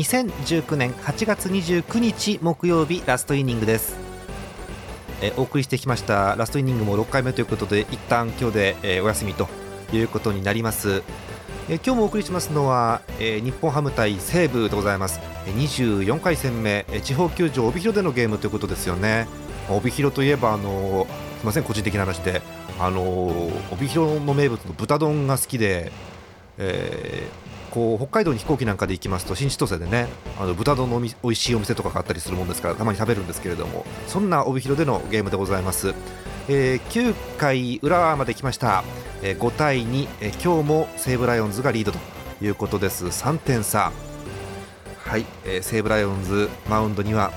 2019年8月29日木曜日ラストイニングです。えお送りしてきましたラストイニングも6回目ということで一旦今日で、えお休みということになります。え今日もお送りしますのは、え日本ハム対西武でございます。24回戦目地方球場帯広でのゲームということですよね。帯広といえばあのすみません個人的な話であの帯広の名物の豚丼が好きで、えー、こう北海道に飛行機なんかで行きますと新千歳でねあの豚丼の美味しいお店とかがあったりするもんですからたまに食べるんですけれどもそんな帯広でのゲームでございます、えー、9回裏まで来ました、えー、5対2、えー、今日も西武ライオンズがリードということです。3点差。はい、えー、西武ライオンズマウンドには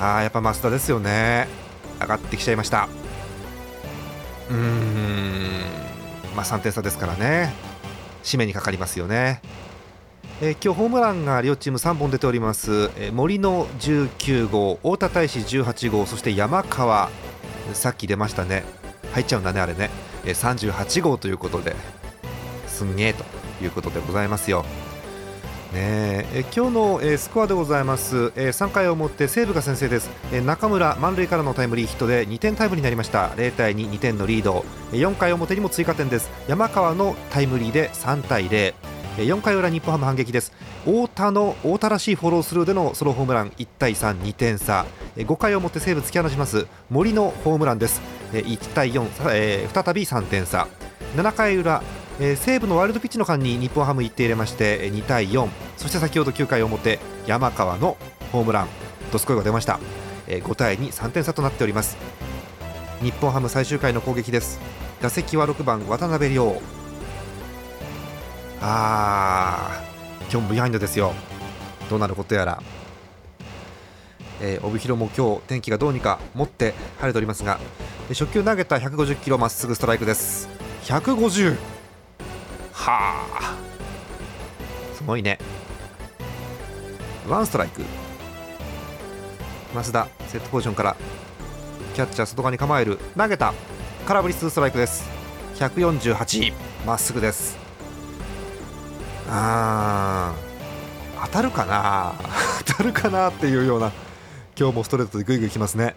あやっぱ増田ですよね。上がってきちゃいました。うーん。まあ3点差ですからね。締めにかかりますよね。えー、今日ホームランが両チーム3本出ております、えー、森の19号太田大使18号そして山川。さっき出ましたね。入っちゃうんだねあれね、えー、38号ということで。すんげえということでございますよ。ねえ。今日の、えスコアでございます、え3回をもって西武が先制です、え中村満塁からのタイムリーヒットで2点タイムになりました。0対22点のリード。4回表にも追加点です。山川のタイムリーで3対0 4回裏日本ハム反撃です。太田の太田らしいフォロースルーでのソロホームラン。1対32点差。5回をもって西武突き放します。森のホームランです。1対4、えー、再び3点差。7回裏えー、西武のワイルドピッチの間に日本ハム1点入れまして2対4そして先ほど9回表山川のホームランドスコイが出ました、えー、5対23点差となっております。日本ハム最終回の攻撃です。打席は6番渡辺亮。あー今日もビハインドですよ。どうなることやら。えー、帯広も今日天気がどうにか持って晴れておりますが初球投げた150キロまっすぐストライクです。150はあすごいね。ワンストライク。増田セットポジションから。キャッチャー外側に構える。投げた。空振り2ストライクです。148まっすぐです。あー。当たるかな。当たるかなっていうような。今日もストレートでグイグイきますね。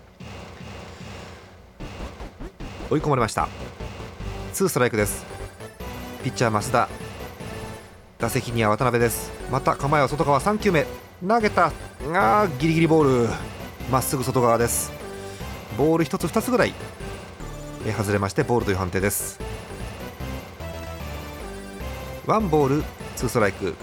追い込まれました。2ストライクです。ピッチャー増田。打席には渡辺です。また構えは外側3球目。投げた。あギリギリボール。まっすぐ外側です。ボール1つ2つぐらい。え外れましてボールという判定です。ワンボールツーストライク。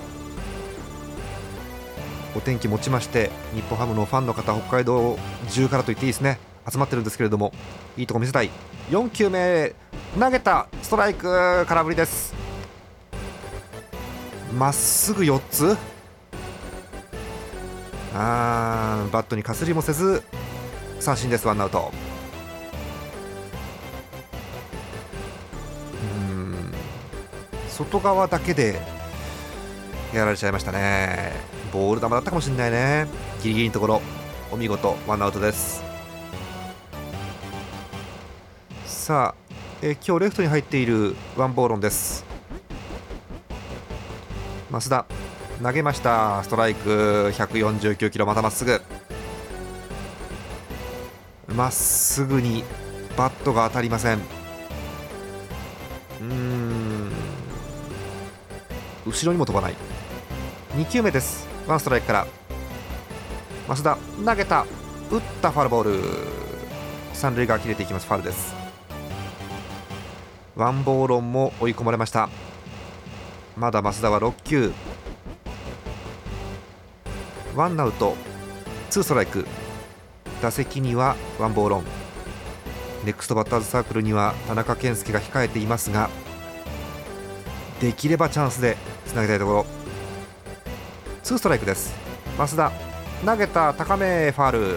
お天気持ちまして日本ハムのファンの方北海道中からと言っていいですね。集まってるんですけれどもいいとこ見せたい。4球目。投げたストライク空振りです。まっすぐ4つ。あーバットにかすりもせず三振ですワンアウト。うん外側だけでやられちゃいましたね。ボール球だったかもしれないね。ギリギリのところお見事ワンアウトです。さあえー、今日レフトに入っているワンボーロンです。増田投げました。ストライク。149キロ。またまっすぐ。まっすぐにバットが当たりません。うん。後ろにも飛ばない。2球目です。ワンストライクから。増田投げた。打ったファウルボール。三塁が切れていきます。ファウルです。ワンボーロンも追い込まれました。まだ増田は6球。ワンアウト。ツーストライク。打席にはワンボーロン。ネクストバッターズサークルには田中健介が控えていますができればチャンスでつなげたいところ。ツーストライクです。増田投げた高めファール。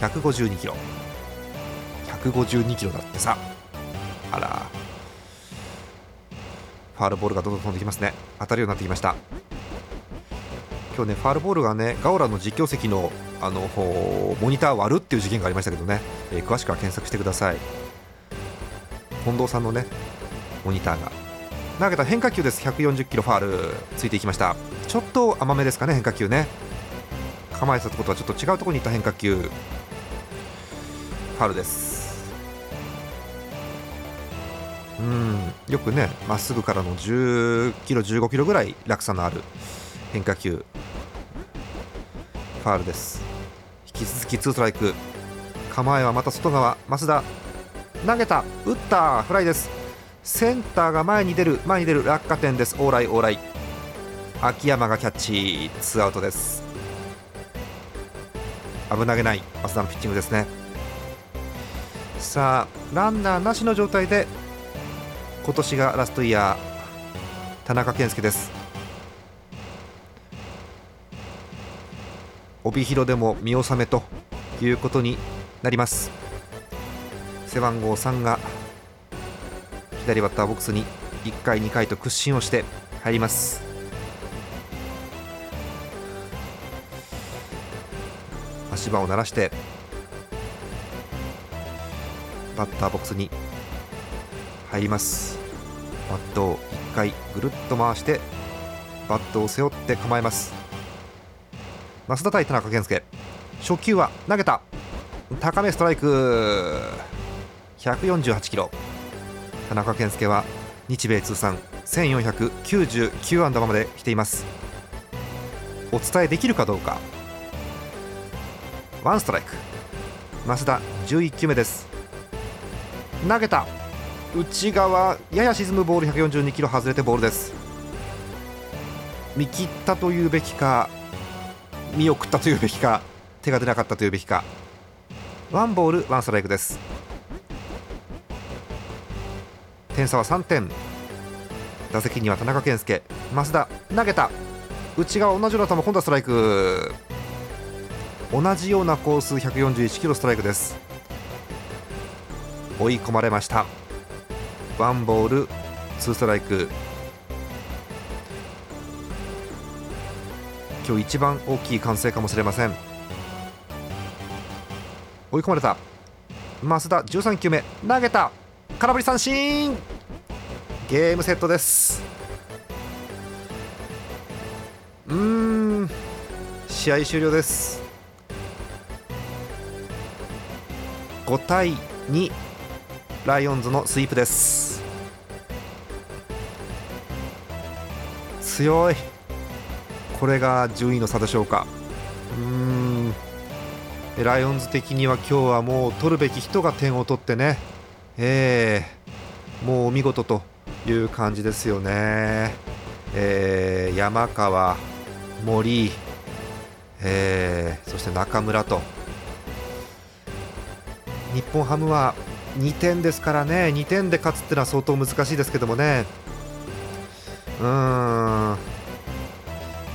152キロ。152キロだってさ。あら。ファールボールがどんどん飛んできますね。当たるようになってきました。今日ねファールボールがねガオラの実況席のあのモニター割るっていう事件がありましたけどね、えー、詳しくは検索してください。近藤さんのねモニターが。投げた変化球です。140キロファールついていきました。ちょっと甘めですかね変化球ね。構えたとことはちょっと違うところにいった変化球。ファールです。うん。よくねまっすぐからの10キロ15キロぐらい落差のある変化球。ファールです。引き続き2ストライク。構えはまた外側。増田投げた。打った。フライです。センターが前に出る。前に出る。落下点です。オーライオーライ秋山がキャッチ。ツーアウトです。危なげない。増田のピッチングですね。さあランナーなしの状態で今年がラストイヤー田中健介です。帯広でも見納めということになります。背番号3が左バッターボックスに1回2回と屈伸をして入ります。足場を鳴らしてバッターボックスに入ります。バットを1回ぐるっと回してバットを背負って構えます。増田対田中健介。初球は投げた。高めストライク。148キロ。田中健介は日米通算1499安打まで来ています。お伝えできるかどうか。ワンストライク。増田11球目です。投げた。内側やや沈むボール142キロ外れてボールです。見切ったというべきか見送ったというべきか手が出なかったというべきか。ワンボールワンストライクです。点差は3点。打席には田中健介。増田投げた。内側同じような球今度はストライク。同じようなコース141キロストライクです。追い込まれました。ワンボールツーストライク。今日一番大きい歓声かもしれません。追い込まれた。増田13球目投げた。空振り三振。ゲームセットです。うーん。試合終了です。5対2ライオンズのスイープです。強い。これが順位の差でしょうか。うーん。ライオンズ的には今日はもう取るべき人が点を取ってね。えー、もうお見事という感じですよね、えー、山川、森、えー、そして中村と。日本ハムは2点ですからね。2点で勝つってのは相当難しいですけどもね。うーん。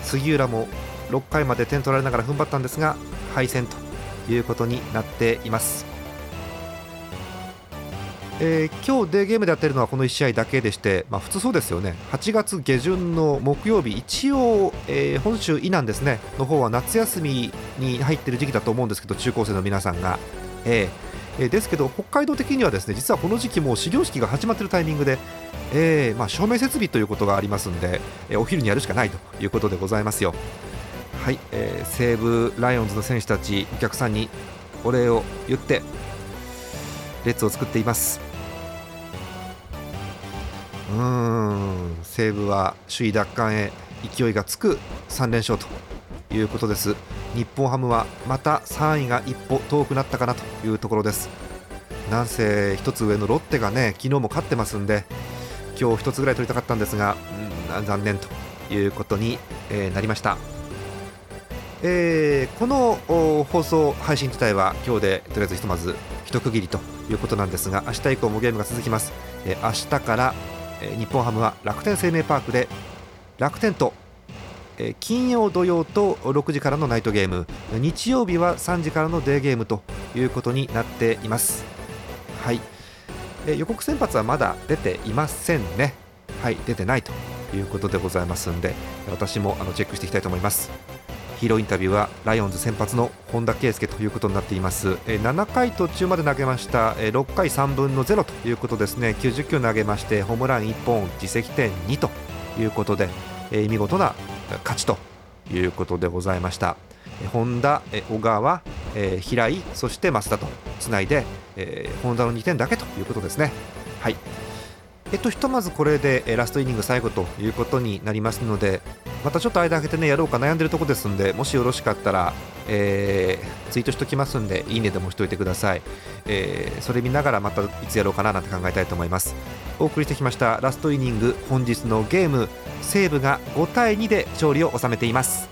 杉浦も6回まで点取られながら踏ん張ったんですが敗戦ということになっています。えー、今日デーゲームでやってるのはこの1試合だけでして、まあ、普通そうですよね。8月下旬の木曜日一応、えー、本州以南ですね。の方は夏休みに入ってる時期だと思うんですけど中高生の皆さんが、えー、ですけど北海道的にはですね実はこの時期も始業式が始まっているタイミングで、えーまあ、照明設備ということがありますんで、え、お昼にやるしかないということでございますよ。はい、えー、西武ライオンズの選手たちお客さんにお礼を言って列を作っています。うん西武は首位奪還へ勢いがつく3連勝ということです。日本ハムはまた3位が一歩遠くなったかなというところです。なんせ1つ上のロッテがね昨日も勝ってますんで今日1つぐらい取りたかったんですが、うん、残念ということに、えー、なりました、えー、この放送配信自体は今日でとりあえずひとまず一区切りということなんですが明日以降もゲームが続きます、えー、明日からえ日本ハムは楽天生命パークで楽天と金曜、土曜と6時からのナイトゲーム日曜日は3時からのデーゲームということになっています。はい予告先発はまだ出ていませんね。はい出てないということでございますんで私もあのチェックしていきたいと思います。ヒーローインタビューはライオンズ先発の本田圭佑ということになっています、7回途中まで投げました、6回3分の0ということですね90球投げましてホームラン1本自責点2ということで、見事な勝ちということでございました。本田、小川、え平井そして増田とつないで、え本田の2点だけということですね。はい。えっと、ひとまずこれでラストイニング最後ということになりますのでまたちょっと間空けてねやろうか悩んでるとこですんでもしよろしかったら、えー、ツイートしときますんでいいねでもしといてください、えー、それ見ながらまたいつやろうかななんて考えたいと思います。お送りしてきましたラストイニング本日のゲーム西武が5対2で勝利を収めています。